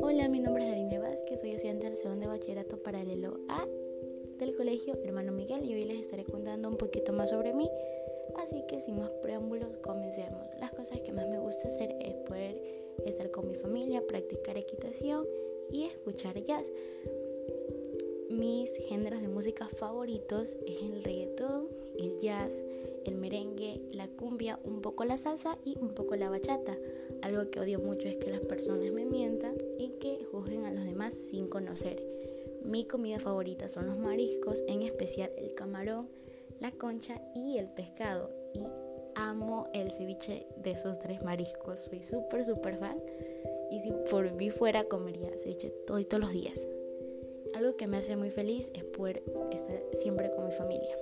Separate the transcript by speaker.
Speaker 1: Hola, mi nombre es Darine Vázquez, soy estudiante del segundo de bachillerato paralelo A del colegio Hermano Miguel y hoy les estaré contando un poquito más sobre mí. Así que sin más preámbulos, comencemos. Las cosas que más me gusta hacer es poder estar con mi familia, practicar equitación y escuchar jazz. Mis géneros de música favoritos es el reggaetón, el jazz, el merengue, la cumbia, un poco la salsa y un poco la bachata. Algo que odio mucho es que las personas me mientan y que juzguen a los demás sin conocer. Mi comida favorita son los mariscos, en especial el camarón, la concha y el pescado. Y amo el ceviche de esos tres mariscos. Soy súper, súper fan. Y si por mí fuera, comería ceviche todos los días. Algo que me hace muy feliz es poder estar siempre con mi familia.